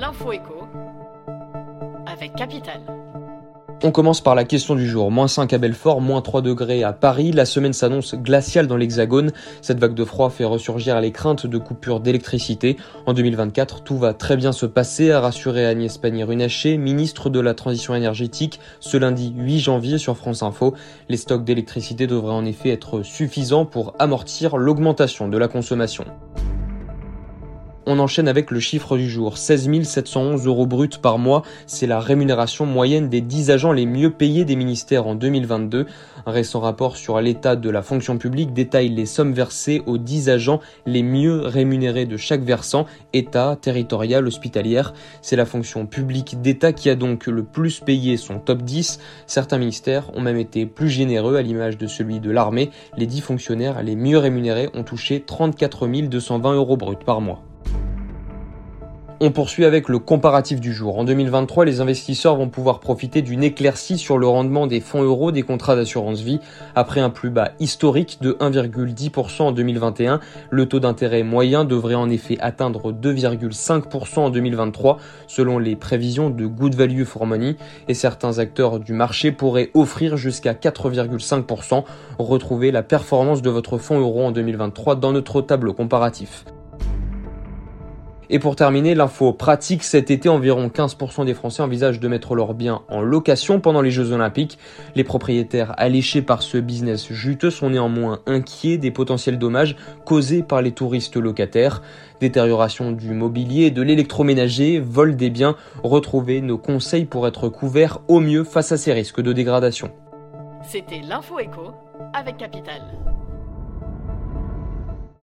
L'info écho avec Capital. On commence par la question du jour. Moins 5 à Belfort, moins 3 degrés à Paris. La semaine s'annonce glaciale dans l'Hexagone. Cette vague de froid fait ressurgir les craintes de coupures d'électricité. En 2024, tout va très bien se passer, a rassuré Agnès Pannier-Runacher, ministre de la Transition énergétique, ce lundi 8 janvier sur France Info. Les stocks d'électricité devraient en effet être suffisants pour amortir l'augmentation de la consommation. On enchaîne avec le chiffre du jour. 16 711 euros bruts par mois, c'est la rémunération moyenne des 10 agents les mieux payés des ministères en 2022. Un récent rapport sur l'état de la fonction publique détaille les sommes versées aux 10 agents les mieux rémunérés de chaque versant, État, territorial, hospitalière. C'est la fonction publique d'État qui a donc le plus payé son top 10. Certains ministères ont même été plus généreux à l'image de celui de l'armée. Les 10 fonctionnaires les mieux rémunérés ont touché 34 220 euros bruts par mois. On poursuit avec le comparatif du jour. En 2023, les investisseurs vont pouvoir profiter d'une éclaircie sur le rendement des fonds euros des contrats d'assurance vie. Après un plus bas historique de 1,10% en 2021, le taux d'intérêt moyen devrait en effet atteindre 2,5% en 2023 selon les prévisions de Good Value for Money et certains acteurs du marché pourraient offrir jusqu'à 4,5%. Retrouvez la performance de votre fonds euro en 2023 dans notre tableau comparatif. Et pour terminer, l'info pratique, cet été, environ 15% des Français envisagent de mettre leurs biens en location pendant les Jeux Olympiques. Les propriétaires alléchés par ce business juteux sont néanmoins inquiets des potentiels dommages causés par les touristes locataires. Détérioration du mobilier de l'électroménager, vol des biens, retrouvez nos conseils pour être couverts au mieux face à ces risques de dégradation. C'était l'info écho avec Capital.